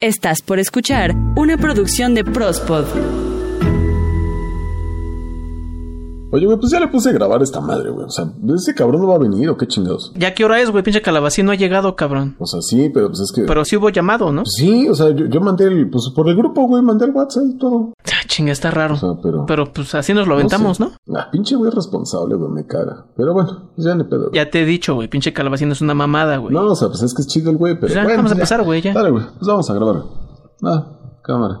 Estás por escuchar una producción de Prospod. Oye, güey, pues ya le puse a grabar esta madre, güey. O sea, ese cabrón no va a venir o qué chingados. ¿Ya qué hora es, güey? Pinche calabacín no ha llegado, cabrón. O sea, sí, pero pues es que. Pero sí hubo llamado, ¿no? Pues sí, o sea, yo, yo mandé el. Pues por el grupo, güey, mandé el WhatsApp y todo. Ah, chinga, está raro. O sea, pero. Pero pues así nos lo aventamos, ¿no? Ah, pinche güey responsable, güey, me caga. Pero bueno, pues ya ni pedo. güey. Ya te he dicho, güey. Pinche calabacín es una mamada, güey. No, o sea, pues es que es chido el güey, pero. Pues ya, bueno, vamos a empezar, güey, ya. Dale, güey, pues vamos a grabar. Ah, cámara.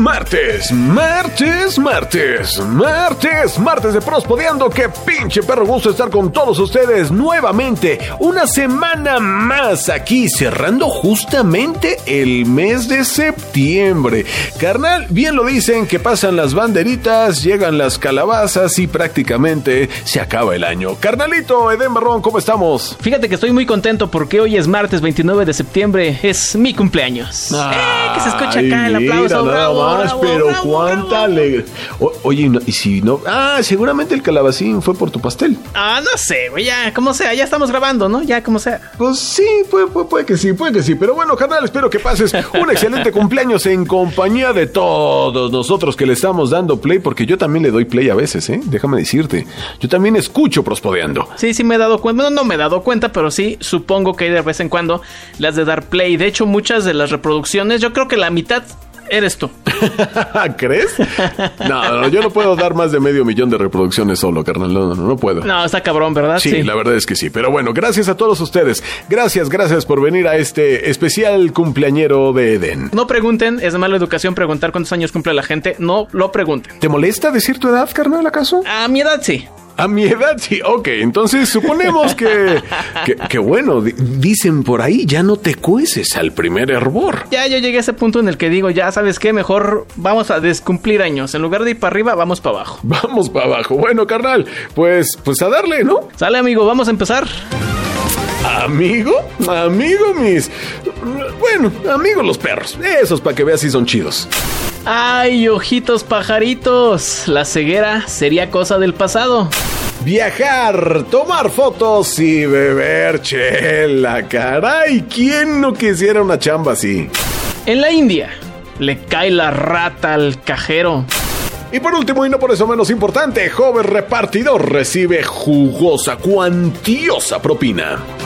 Martes, martes, martes, martes, martes de Prospodeando. Qué pinche perro gusto estar con todos ustedes nuevamente. Una semana más aquí, cerrando justamente el mes de septiembre. Carnal, bien lo dicen que pasan las banderitas, llegan las calabazas y prácticamente se acaba el año. Carnalito, Eden Barrón, ¿cómo estamos? Fíjate que estoy muy contento porque hoy es martes 29 de septiembre. Es mi cumpleaños. ¡Eh! Que se escucha acá el aplauso. bravo, más, bravo, pero bravo, cuánta alegría. Oye, y si no. Ah, seguramente el calabacín fue por tu pastel. Ah, no sé, güey. Ya, como sea. Ya estamos grabando, ¿no? Ya, como sea. Pues sí, puede, puede- puede que sí, puede que sí. Pero bueno, carnal, espero que pases un excelente cumpleaños en compañía de todos nosotros que le estamos dando play, porque yo también le doy play a veces, ¿eh? Déjame decirte. Yo también escucho prospodeando. Sí, sí me he dado cuenta. Bueno, no me he dado cuenta, pero sí supongo que hay de vez en cuando las de dar play. De hecho, muchas de las reproducciones, yo creo que la mitad eres tú. ¿Crees? No, no, yo no puedo dar más de medio millón de reproducciones solo, carnal. No, no, no, no puedo. No, está cabrón, ¿verdad? Sí, la verdad es que sí. Pero bueno, gracias a todos ustedes. Gracias, gracias por venir a este especial cumpleañero de Eden. No pregunten, es de mala educación preguntar cuántos años cumple la gente. No lo pregunten. ¿Te molesta decir tu edad, carnal, acaso? A mi edad sí. A mi edad, sí. Ok, entonces suponemos que... que, que bueno, di- dicen por ahí, ya no te cueces al primer hervor. Ya yo llegué a ese punto en el que digo, ya sabes qué, mejor vamos a descumplir años. En lugar de ir para arriba, vamos para abajo. Vamos para abajo. Bueno, carnal, pues, pues a darle, ¿no? Sale amigo, vamos a empezar. Amigo, amigo mis... Bueno, amigos los perros. Esos para que veas si son chidos. Ay, ojitos pajaritos. La ceguera sería cosa del pasado. Viajar, tomar fotos y beber chela. Caray, ¿quién no quisiera una chamba así? En la India, le cae la rata al cajero. Y por último, y no por eso menos importante, joven repartidor recibe jugosa, cuantiosa propina.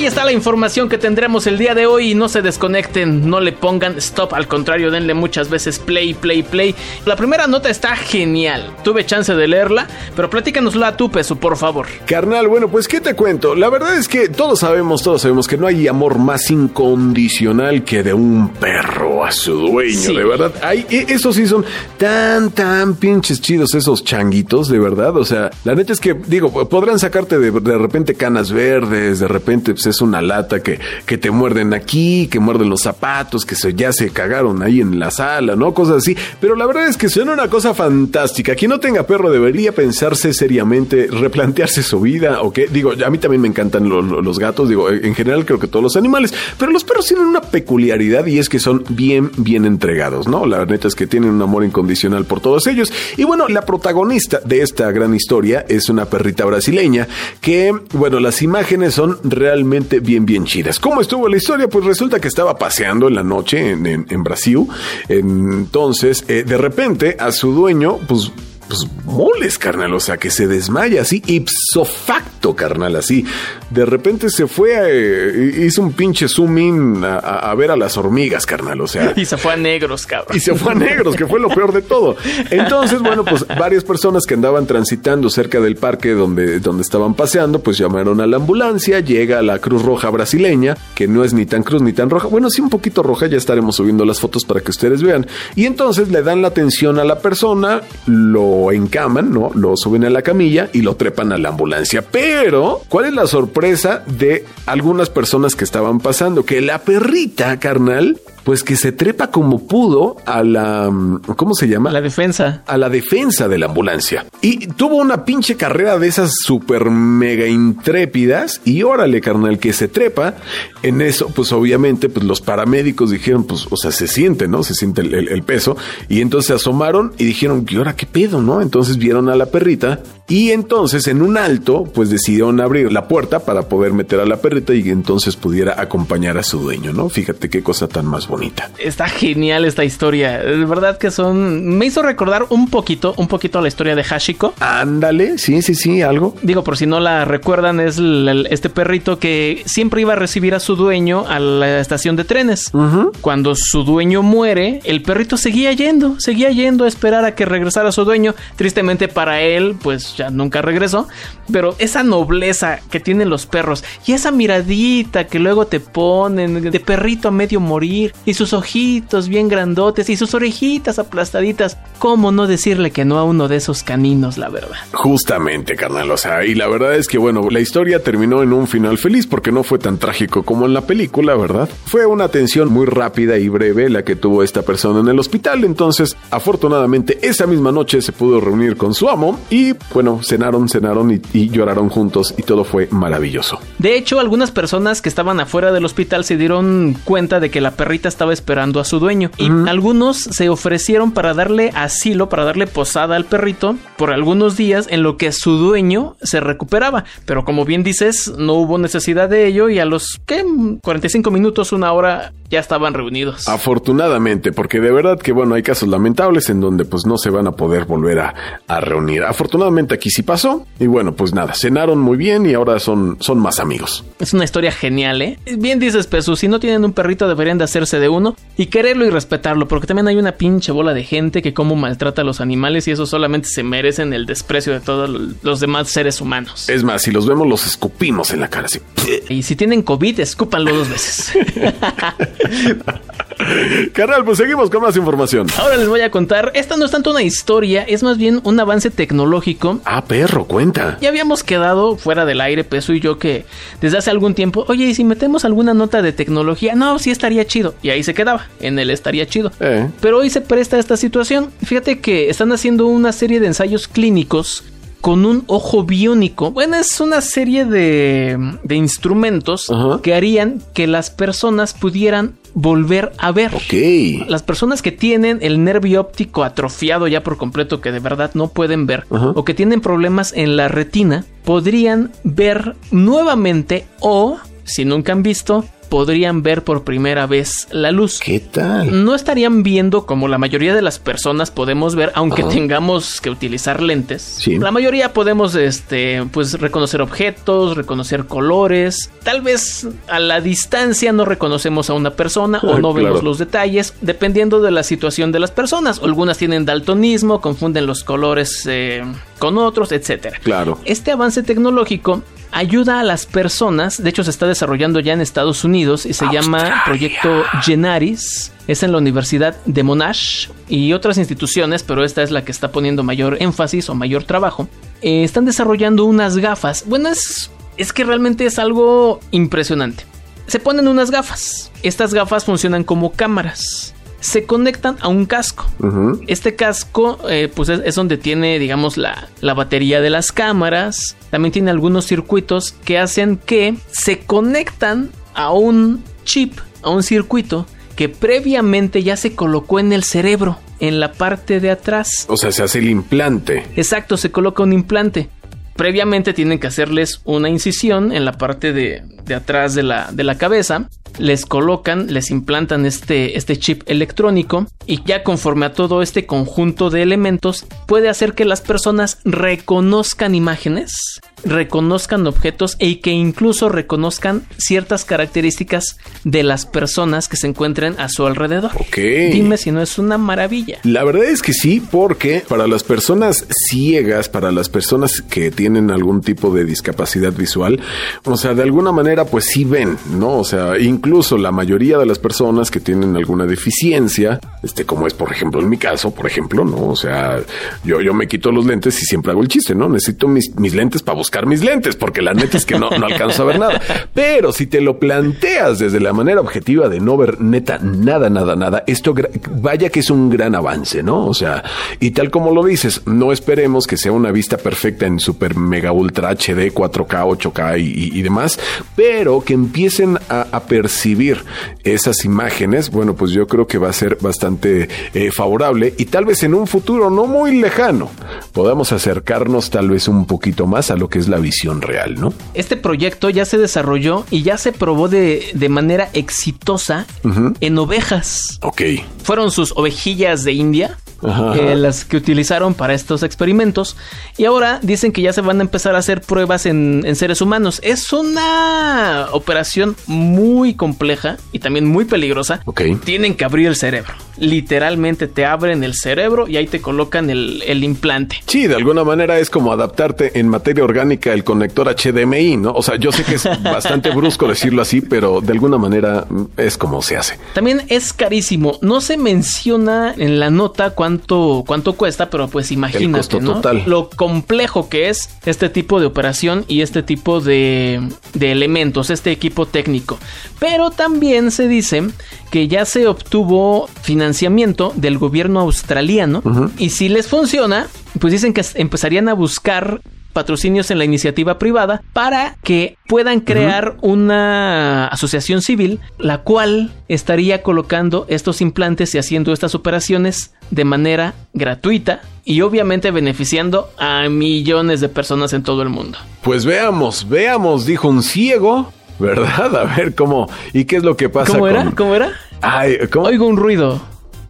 Ahí está la información que tendremos el día de hoy no se desconecten, no le pongan stop, al contrario, denle muchas veces play, play, play. La primera nota está genial, tuve chance de leerla, pero platícanosla a tu peso, por favor. Carnal, bueno, pues ¿qué te cuento? La verdad es que todos sabemos, todos sabemos que no hay amor más incondicional que de un perro a su dueño, Sí. de verdad. Hay, e- esos sí son tan, tan pinches chidos esos changuitos, de verdad. O sea, la neta es que, digo, podrán sacarte de, de repente canas verdes, de repente pues es una lata que, que te muerden aquí, que muerden los zapatos, que se, ya se cagaron ahí en la sala, ¿no? Cosas así. Pero la verdad es que suena una cosa fantástica. Quien no tenga perro debería pensarse seriamente, replantearse su vida, ¿o qué? Digo, a mí también me encantan lo- los gatos, digo, en general creo que todos los animales, pero los perros tienen una peculiaridad y es que son bien, bien entregados, ¿no? La neta es que tienen un amor incondicional por todos ellos. Y bueno, la protagonista de esta gran historia es una perrita brasileña que, bueno, las imágenes son realmente bien, bien chidas. ¿Cómo estuvo la historia? Pues resulta que estaba paseando en la noche en, Brasil. Entonces, eh, de repente, a su dueño, pues pues moles, carnal, o sea, que se desmaya así, ipso facto, carnal, así. De repente se fue, eh, hizo un pinche zoom in a, a- a ver a las hormigas, carnal, o sea. Y se fue a negros, cabrón. Y se fue a negros, que fue lo peor de todo. Entonces, bueno, pues varias personas que andaban transitando cerca del parque donde, donde estaban paseando, pues llamaron a la ambulancia, llega la Cruz Roja brasileña, que no es ni tan cruz ni tan roja, bueno, sí un poquito roja, ya estaremos subiendo las fotos para que ustedes vean. Y entonces le dan la atención a la persona, lo encaman, ¿no? Lo suben a la camilla y lo trepan a la ambulancia. Pero, ¿cuál es la sorpresa de algunas personas que estaban pasando? Que la perrita, carnal, pues que se trepa como pudo a la, ¿cómo se llama? La defensa. A la defensa de la ambulancia. Y tuvo una pinche carrera de esas super mega intrépidas y órale, carnal, que se trepa. En eso, pues obviamente, pues los paramédicos dijeron, pues, o sea, se siente, ¿no? Se siente el, el peso. Y entonces se asomaron y dijeron, ¿y ahora qué pedo, no? Entonces vieron a la perrita y entonces en un alto, pues decidieron abrir la puerta para poder meter a la perrita y entonces pudiera acompañar a su dueño, ¿no? Fíjate qué cosa tan más bonita. Está genial esta historia. De verdad que son. Me hizo recordar un poquito, un poquito la historia de Hashiko. Ándale, sí, sí, sí, algo. Digo, por si no la recuerdan, es este perrito que siempre iba a recibir a su dueño a la estación de trenes. Cuando su dueño muere, el perrito seguía yendo, seguía yendo a esperar a que regresara su dueño. Tristemente para él, pues ya nunca regresó. Pero esa nobleza que tienen los perros y esa miradita que luego te ponen de perrito a medio morir y sus ojitos bien grandotes y sus orejitas aplastaditas, ¿cómo no decirle que no a uno de esos caninos, la verdad? Justamente, carnal. O sea, y la verdad es que, bueno, la historia terminó en un final feliz porque no fue tan trágico como en la película, ¿verdad? Fue una atención muy rápida y breve la que tuvo esta persona en el hospital. Entonces, afortunadamente, esa misma noche se pudo reunir con su amo y, bueno, cenaron, cenaron y, y lloraron juntos y todo fue maravilloso. De hecho, algunas personas que estaban afuera del hospital se dieron cuenta de que la perrita estaba esperando a su dueño y algunos se ofrecieron para darle asilo, para darle posada al perrito por algunos días en lo que su dueño se recuperaba. Pero como bien dices, no hubo necesidad de ello y a los ¿qué? 45 minutos, una hora ya estaban reunidos. Afortunadamente, porque de verdad que bueno, hay casos lamentables en donde pues no se van a poder volver a, a reunir. Afortunadamente aquí sí pasó y bueno, pues nada, cenaron muy bien y ahora son, son más amigos. Es una historia genial, ¿eh? Bien dices, Pesu, si no tienen un perrito deberían de hacerse de uno y quererlo y respetarlo, porque también hay una pinche bola de gente que como maltrata a los animales y eso solamente se merecen el desprecio de todos los demás seres humanos. Es más, si los vemos los escupimos en la cara así. Y si tienen COVID, escúpanlo dos veces. Carnal, pues seguimos con más información. Ahora les voy a contar, esta no es tanto una historia, es más bien un avance tecnológico Ah, perro, cuenta. Ya habíamos quedado fuera del aire, Peso y yo, que desde hace algún tiempo, oye, ¿y si metemos alguna nota de tecnología? No, sí estaría chido. Y ahí se quedaba, en el estaría chido. Eh. Pero hoy se presta esta situación. Fíjate que están haciendo una serie de ensayos clínicos con un ojo biónico. Bueno, es una serie de, de instrumentos que harían que las personas pudieran volver a ver. Ok. Las personas que tienen el nervio óptico atrofiado ya por completo, que de verdad no pueden ver, o que tienen problemas en la retina, podrían ver nuevamente o, si nunca han visto, podrían ver por primera vez la luz. ¿Qué tal? No estarían viendo como la mayoría de las personas podemos ver, aunque tengamos que utilizar lentes. Sí. La mayoría podemos, este, pues reconocer objetos, reconocer colores. Tal vez a la distancia no reconocemos a una persona o no claro. vemos los detalles, dependiendo de la situación de las personas. Algunas tienen daltonismo, confunden los colores eh, con otros, etcétera. Claro. Este avance tecnológico ayuda a las personas, de hecho se está desarrollando ya en Estados Unidos y se llama Proyecto Genaris. Es en la Universidad de Monash y otras instituciones, pero esta es la que está poniendo mayor énfasis o mayor trabajo. Eh, están desarrollando unas gafas. Bueno, es, es que realmente es algo impresionante. Se ponen unas gafas. Estas gafas funcionan como cámaras. Se conectan a un casco. Este casco, eh, pues es, es donde tiene, digamos, la, la batería de las cámaras. También tiene algunos circuitos que hacen que se conectan a un chip, a un circuito que previamente ya se colocó en el cerebro, en la parte de atrás. O sea, se hace el implante. Exacto, se coloca un implante. Previamente tienen que hacerles una incisión en la parte de, de atrás de la, de la cabeza. Les colocan, les implantan este, este chip electrónico y ya conforme a todo este conjunto de elementos puede hacer que las personas reconozcan imágenes, reconozcan objetos y que incluso reconozcan ciertas características de las personas que se encuentren a su alrededor. Ok. Dime si no es una maravilla. La verdad es que sí, porque para las personas ciegas, para las personas que tienen algún tipo de discapacidad visual, o sea, de alguna manera pues sí ven, ¿no? O sea, incluso la mayoría de las personas que tienen alguna deficiencia, este como es por ejemplo en mi caso, por ejemplo, ¿no? O sea, yo, yo me quito los lentes y siempre hago el chiste, ¿no? Necesito mis, mis lentes para buscar buscar mis lentes, porque la neta es que no, no alcanzo a ver nada. Pero si te lo planteas desde la manera objetiva de no ver neta nada, nada, nada, esto vaya que es un gran avance, ¿no? O sea, y tal como lo dices, no esperemos que sea una vista perfecta en super mega ultra HD, 4K, 8K y, demás, pero que empiecen a, percibir esas imágenes, bueno, pues yo creo que va a ser bastante eh, favorable y tal vez en un futuro no muy lejano podamos acercarnos tal vez un poquito más a lo que es la visión real, ¿no? Este proyecto ya se desarrolló y ya se probó de, de manera exitosa en ovejas. Ok. Fueron sus ovejillas de India eh, las que utilizaron para estos experimentos. Y ahora dicen que ya se van a empezar a hacer pruebas en, seres humanos. Es una operación muy compleja y también muy peligrosa. Tienen que abrir el cerebro. Literalmente te abren el cerebro y ahí te colocan el, implante. Sí, de alguna manera es como adaptarte en materia orgánica el conector HDMI, ¿no? O sea, yo sé que es bastante brusco decirlo así, pero de alguna manera es como se hace. También es carísimo. No se menciona en la nota cuando cuánto, cuesta, pero pues imagínate, ¿no? Lo complejo que es este tipo de operación y este tipo de, elementos, este equipo técnico. Pero también se dice que ya se obtuvo financiamiento del gobierno australiano y si les funciona, pues dicen que empezarían a buscar patrocinios en la iniciativa privada para que puedan crear una asociación civil la cual estaría colocando estos implantes y haciendo estas operaciones de manera gratuita y obviamente beneficiando a millones de personas en todo el mundo. Pues veamos, veamos, dijo un ciego, ¿verdad? A ver cómo y qué es lo que pasa. ¿Cómo era? ¿Cómo era? Oigo un ruido.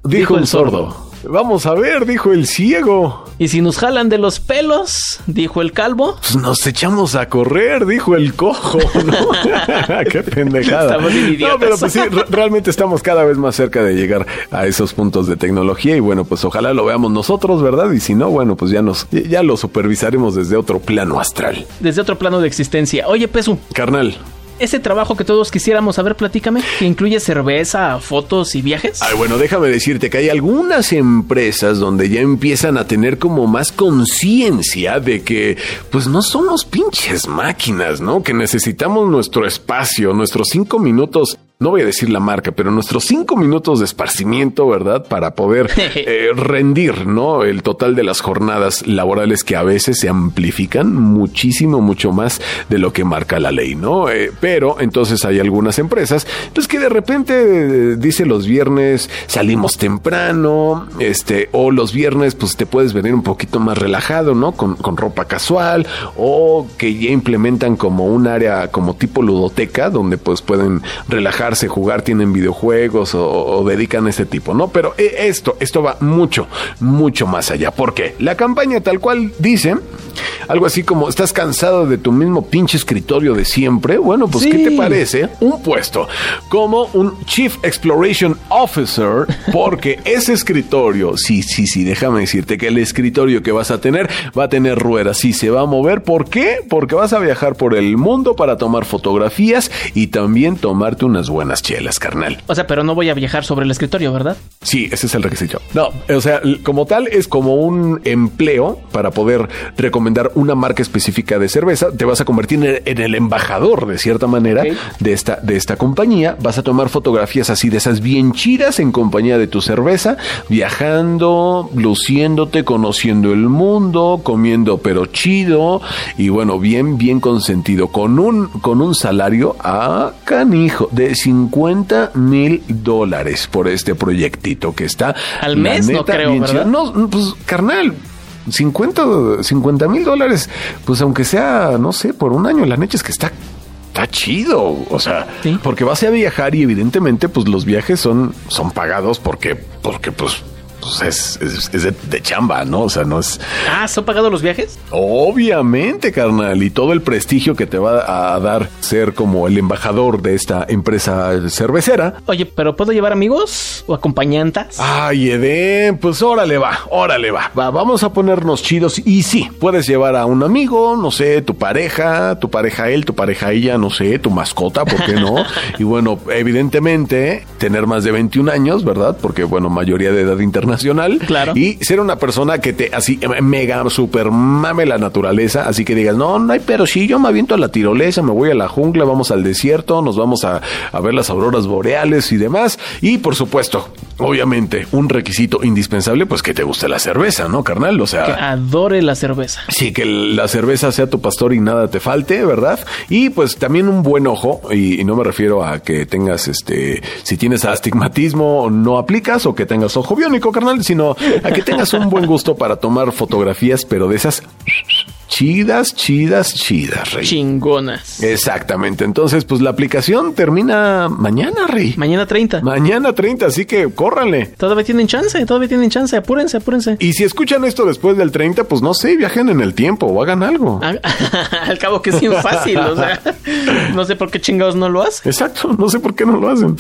Dijo, el sordo. Vamos a ver, dijo el ciego. Y si nos jalan de los pelos, dijo el calvo. Pues nos echamos a correr, dijo el cojo. Qué pendejada. Estamos no, pero pues sí, realmente estamos cada vez más cerca de llegar a esos puntos de tecnología y bueno, pues ojalá lo veamos nosotros, ¿verdad? Y si no, bueno, pues ya nos ya lo supervisaremos desde otro plano astral. Desde otro plano de existencia. Oye, Pesu. Carnal ese trabajo que todos quisiéramos saber, platícame, que incluye cerveza, fotos y viajes. Ay, bueno, déjame decirte que hay algunas empresas donde ya empiezan a tener como más conciencia de que, pues no somos pinches máquinas, ¿no? Que necesitamos nuestro espacio, nuestros cinco minutos no voy a decir la marca, pero nuestros cinco minutos de esparcimiento, ¿verdad? Para poder eh, rendir, ¿no? El total de las jornadas laborales que a veces se amplifican muchísimo, mucho más de lo que marca la ley, ¿no? Eh, pero entonces hay algunas empresas, pues que de repente eh, dice los viernes salimos temprano, este, o los viernes pues te puedes venir un poquito más relajado, ¿no? Con, con ropa casual, o que ya implementan como un área como tipo ludoteca, donde pues pueden relajar jugar, tienen videojuegos o, dedican a ese tipo, ¿no? Pero eh, esto, esto va mucho, mucho más allá. porque La campaña tal cual dice algo así como, ¿estás cansado de tu mismo pinche escritorio de siempre? Bueno, pues ¿qué te parece? Un puesto como un Chief Exploration Officer, porque ese escritorio, sí, sí, sí, déjame decirte que el escritorio que vas a tener va a tener ruedas, sí, se va a mover. ¿Por qué? Porque vas a viajar por el mundo para tomar fotografías y también tomarte unas buenas chelas, carnal. O sea, pero no voy a viajar sobre el escritorio, ¿verdad? Sí, ese es el requisito. No, o sea, como tal es como un empleo para poder recomendar una marca específica de cerveza, te vas a convertir en el, embajador de cierta manera de, esta, de esta compañía, vas a tomar fotografías así de esas bien chidas en compañía de tu cerveza, viajando, luciéndote, conociendo el mundo, comiendo pero chido y bueno, bien, bien consentido, con un, con un salario a canijo de 50 mil dólares por este proyectito que está. Al mes, no creo, No, pues carnal, 50 mil dólares, pues aunque sea, no sé, por un año, la neta es que está está chido, o sea, porque vas a viajar y evidentemente pues los viajes son son pagados porque porque pues pues es, de, chamba, ¿no? O sea, no es. Ah, ¿son pagados los viajes? Obviamente, carnal. Y todo el prestigio que te va a dar ser como el embajador de esta empresa cervecera. Oye, ¿pero puedo llevar amigos o acompañantes? Ay, Eden, pues órale va, órale va. va. Vamos a ponernos chidos. Y sí, puedes llevar a un amigo, no sé, tu pareja, tu pareja él, tu pareja ella, no sé, tu mascota, ¿por qué no? y bueno, evidentemente, tener más de 21 años, ¿verdad? Porque, bueno, mayoría de edad interna internacional. Claro. Y ser una persona que te así mega super mame la naturaleza, así que digas, no, no hay pero sí, yo me aviento a la tirolesa, me voy a la jungla, vamos al desierto, nos vamos a, a ver las auroras boreales y demás. Y por supuesto, obviamente, un requisito indispensable, pues que te guste la cerveza, ¿no, carnal? O sea, Que adore la cerveza. Sí, que la cerveza sea tu pastor y nada te falte, ¿verdad? Y pues también un buen ojo, y, y no me refiero a que tengas este, si tienes astigmatismo, no aplicas, o que tengas ojo biónico, carnal, sino a que tengas un buen gusto para tomar fotografías, pero de esas chidas, chidas, chidas, rey. Chingonas. Exactamente. Entonces, pues la aplicación termina mañana, rey. Mañana 30. Mañana 30, así que córranle. Todavía tienen chance, todavía tienen chance. Apúrense, apúrense. Y si escuchan esto después del 30, pues no sé, viajen en el tiempo o hagan algo. Al, al cabo que es bien fácil, o sea, no sé por qué chingados no lo hacen. Exacto, no sé por qué no lo hacen.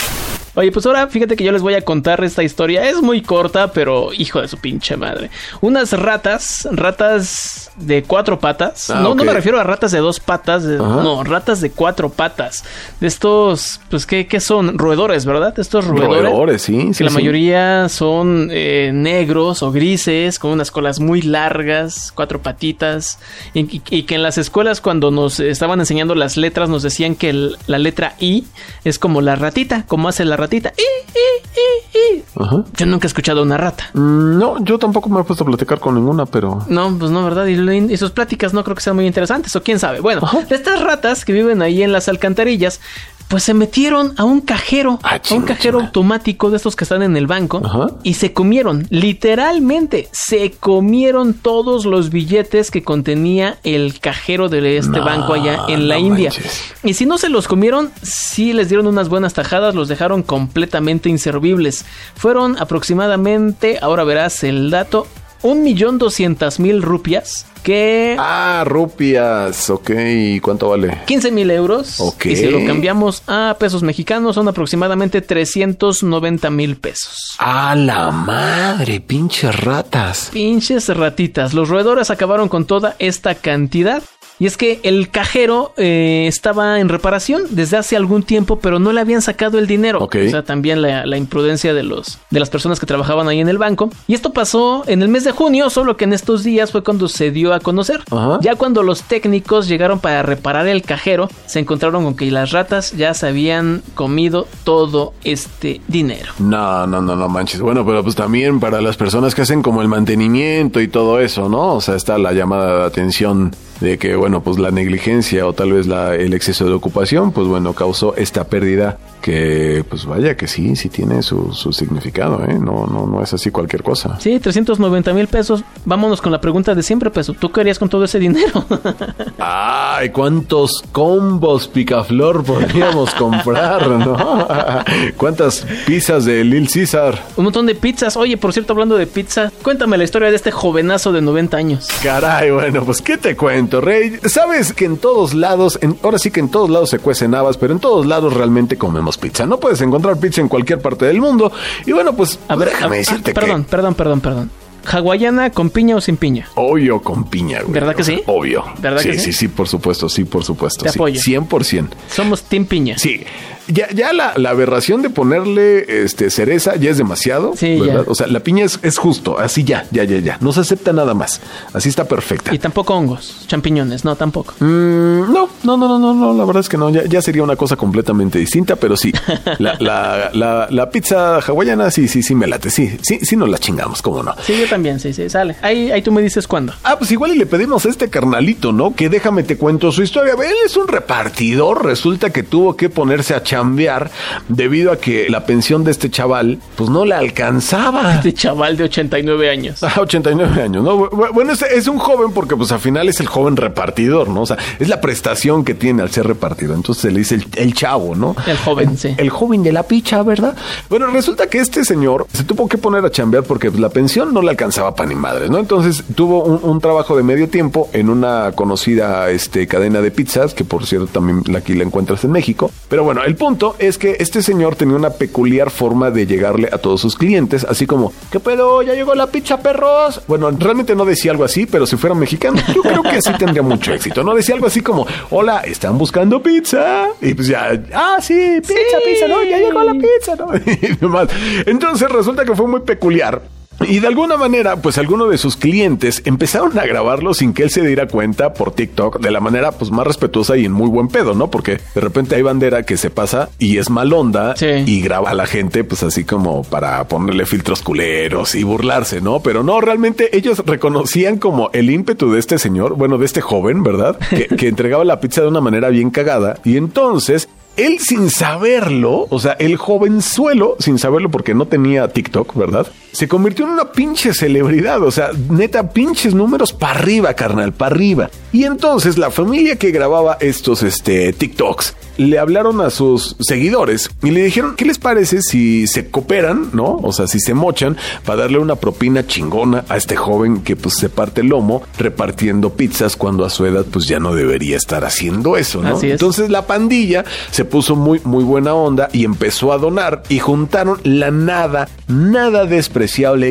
Oye, pues ahora fíjate que yo les voy a contar esta historia. Es muy corta, pero hijo de su pinche madre. Unas ratas, ratas de cuatro patas. Ah, no, no me refiero a ratas de dos patas, de- no, ratas de cuatro patas. De estos, pues, ¿qué, qué son? Roedores, ¿verdad? Estos roedores. Roedores, sí, sí, que la sí. mayoría son eh, negros o grises, con unas colas muy largas, cuatro patitas. Y, y- y que en las escuelas, cuando nos estaban enseñando las letras, nos decían que el- la letra I es como la ratita, como hace la ratita. I, I, I. Ajá. Yo nunca he escuchado una rata. Mm, No, yo tampoco me he puesto a platicar con ninguna, pero... No, pues no, ¿verdad? Y, y sus pláticas no creo que sean muy interesantes, o quién sabe. Bueno, Ajá. estas ratas que viven ahí en las alcantarillas, pues se metieron a un cajero, Ah, a un cajero automático de estos que están en el banco, Ajá. y se comieron, literalmente, se comieron todos los billetes que contenía el cajero de este No, banco allá en la no India. manches. Y si no se los comieron, sí les dieron unas buenas tajadas, los dejaron completamente inservibles. Fueron aproximadamente, ahora verás el dato, un millón doscientas mil rupias, que Ah, rupias, ok, ¿y cuánto vale? 15 mil euros. Ok. Y si lo cambiamos a pesos mexicanos, son aproximadamente 390 mil pesos. ¡A la madre, pinches ratas! Pinches ratitas. Los roedores acabaron con toda esta cantidad. Y es que el cajero eh, estaba en reparación desde hace algún tiempo, pero no le habían sacado el dinero. O sea, también la, la imprudencia de los de las personas que trabajaban ahí en el banco. Y esto pasó en el mes de junio, solo que en estos días fue cuando se dio a conocer. Ajá. Ya cuando los técnicos llegaron para reparar el cajero, se encontraron con que las ratas ya se habían comido todo este dinero. No, no, no, no manches. Bueno, pero pues también para las personas que hacen como el mantenimiento y todo eso, ¿no? O sea, está la llamada de atención de que, bueno, pues la negligencia o tal vez la, el exceso de ocupación, pues bueno, causó esta pérdida que, pues vaya que sí, sí tiene su, su significado, ¿eh? No, no, no es así cualquier cosa. Sí, 390 mil pesos. Vámonos con la pregunta de siempre, peso. ¿Tú qué harías con todo ese dinero? Ay, cuántos combos picaflor podríamos comprar, ¿no? ¿Cuántas pizzas de Lil César? Un montón de pizzas. Oye, por cierto, hablando de pizza, cuéntame la historia de este jovenazo de 90 años. Caray, bueno, pues ¿qué te cuento, Rey? Sabes que en todos lados, en- ahora sí que en todos lados se cuecen habas, pero en todos lados realmente comemos pizza. No puedes encontrar pizza en cualquier parte del mundo. Y bueno, pues A ver, déjame a- decirte ah, perdón, perdón, perdón, perdón. ¿Hawaiana con piña o sin piña? obvio con piña, güey. ¿Verdad que sí? Obvio. ¿Verdad sí, que sí? sí, sí, por supuesto, sí, por supuesto. Te sí. apoyo. 100%. Somos Team Piña. Sí, ya, ya la, la aberración de ponerle este cereza ya es demasiado, Sí, ¿verdad? ya. O sea, la piña es, es justo, así ya, ya, ya, ya. No se acepta nada más. Así está perfecta. Y tampoco hongos, champiñones, no, tampoco. Mm, no, no, no, no, no, no, la verdad es que no, ya, ya sería una cosa completamente distinta, pero sí, la, la, la, la pizza hawaiana sí, sí, sí me late, sí, sí, sí nos la chingamos, cómo no. Sí, yo también, sí, sí, sale. Ahí, ahí tú me dices cuándo. Ah, pues igual y le pedimos a este carnalito, ¿no? Que déjame te cuento su historia. Él es un repartidor, resulta que tuvo que ponerse a chambear debido a que la pensión de este chaval, pues no le alcanzaba. Este chaval de 89 años. Ah, 89 años, ¿no? Bu- Bueno, es, es un joven porque pues al final es el joven repartidor, ¿no? O sea, es la prestación que tiene al ser repartidor. Entonces se le dice el, el chavo, ¿no? El joven, sí. El joven de la picha, ¿verdad? Bueno, resulta que este señor se tuvo que poner a chambear porque pues, la pensión no le alcanzaba para ni madres, ¿no? Entonces tuvo un, un trabajo de medio tiempo en una conocida este, cadena de pizzas, que por cierto también la- aquí la encuentras en México. Pero bueno, el punto es que este señor tenía una peculiar forma de llegarle a todos sus clientes, así como, ¿qué pedo? ¿Ya llegó la pizza, perros? Bueno, realmente no decía algo así, pero si fuera mexicano, yo creo que sí tendría mucho éxito, ¿no? Decía algo así como, hola, ¿están buscando pizza? Y pues ya, ah, sí, pizza, Sí. pizza, ¿no? Ya llegó la pizza, ¿no? Y demás. Entonces resulta que fue muy peculiar. Y de alguna manera, pues algunos de sus clientes empezaron a grabarlo sin que él se diera cuenta por TikTok de la manera pues más respetuosa y en muy buen pedo, ¿no? Porque de repente hay bandera que se pasa y es mal onda Sí. y graba a la gente pues así como para ponerle filtros culeros y burlarse, ¿no? Pero no, realmente ellos reconocían como el ímpetu de este señor, bueno, de este joven, ¿verdad? Que, que entregaba la pizza de una manera bien cagada y entonces él sin saberlo, o sea, el jovenzuelo, sin saberlo porque no tenía TikTok, ¿verdad? Se convirtió en una pinche celebridad, o sea, neta, pinches números para arriba, carnal, para arriba. Y entonces la familia que grababa estos este, TikToks le hablaron a sus seguidores y le dijeron, ¿qué les parece si se cooperan, no? O sea, si se mochan para darle una propina chingona a este joven que pues se parte el lomo repartiendo pizzas cuando a su edad pues ya no debería estar haciendo eso, ¿no? Así es. Entonces la pandilla se puso muy, muy buena onda y empezó a donar y juntaron la nada, nada despreciable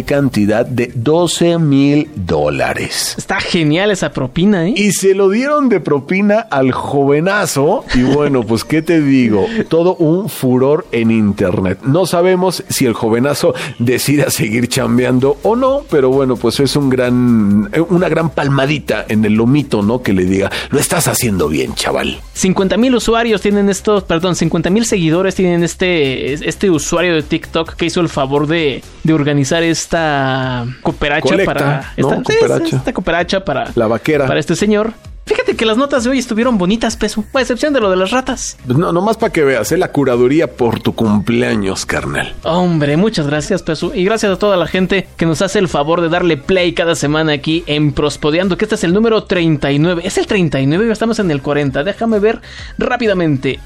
cantidad de 12 mil dólares. Está genial esa propina, ¿eh? Y se lo dieron de propina al jovenazo. Y bueno, pues qué te digo, todo un furor en internet. No sabemos si el jovenazo decida seguir chambeando o no, pero bueno, pues es un gran, una gran palmadita en el lomito, ¿no? Que le diga, lo estás haciendo bien, chaval. 50 mil usuarios tienen estos, perdón, 50 mil seguidores tienen este, este usuario de TikTok que hizo el favor de, de organizar esta cooperacha Colecta, para esta, Cooperacha. esta cooperacha para La vaquera. para este señor. Fíjate que las notas de hoy estuvieron bonitas, peso, a excepción de lo de las ratas. Pues No, nomás para que veas, ¿eh? la curaduría por tu cumpleaños, carnal. Hombre, muchas gracias, Pesu. Y gracias a toda la gente que nos hace el favor de darle play cada semana aquí en Prospodeando, que este es el número 39. Es el 39 y estamos en el 40. Déjame ver rápidamente.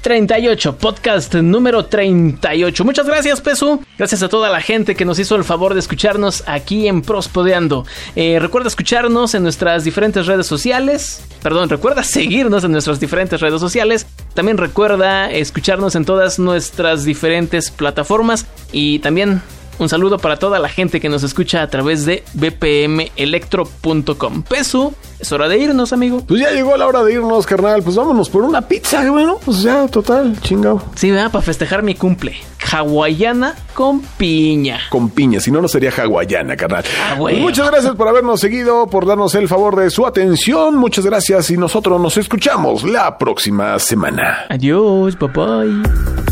38, podcast número 38. Muchas gracias, Pesu. Gracias a toda la gente que nos hizo el favor de escucharnos aquí en Prospodeando. Eh, recuerda escucharnos en nuestras diferentes redes sociales. Perdón, recuerda seguirnos en nuestras diferentes redes sociales. También recuerda escucharnos en todas nuestras diferentes plataformas. Y también un saludo para toda la gente que nos escucha a través de bpmelectro.com. Pesu, es hora de irnos, amigo. Pues ya llegó la hora de irnos, carnal. Pues vámonos por una pizza, bueno, pues ya, total, chingado. Sí, ¿verdad? Para festejar mi cumple. Hawaiana con piña. con piña, si no, no sería hawaiana, carnal. Ah, Pues muchas gracias por habernos seguido, por darnos el favor de su atención. Muchas gracias y nosotros nos escuchamos la próxima semana. Adiós, bye bye.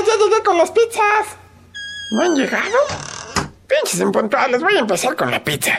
Ya llegué con las pizzas. ¿No han llegado? Pinches impuntuales, voy a empezar con la pizza.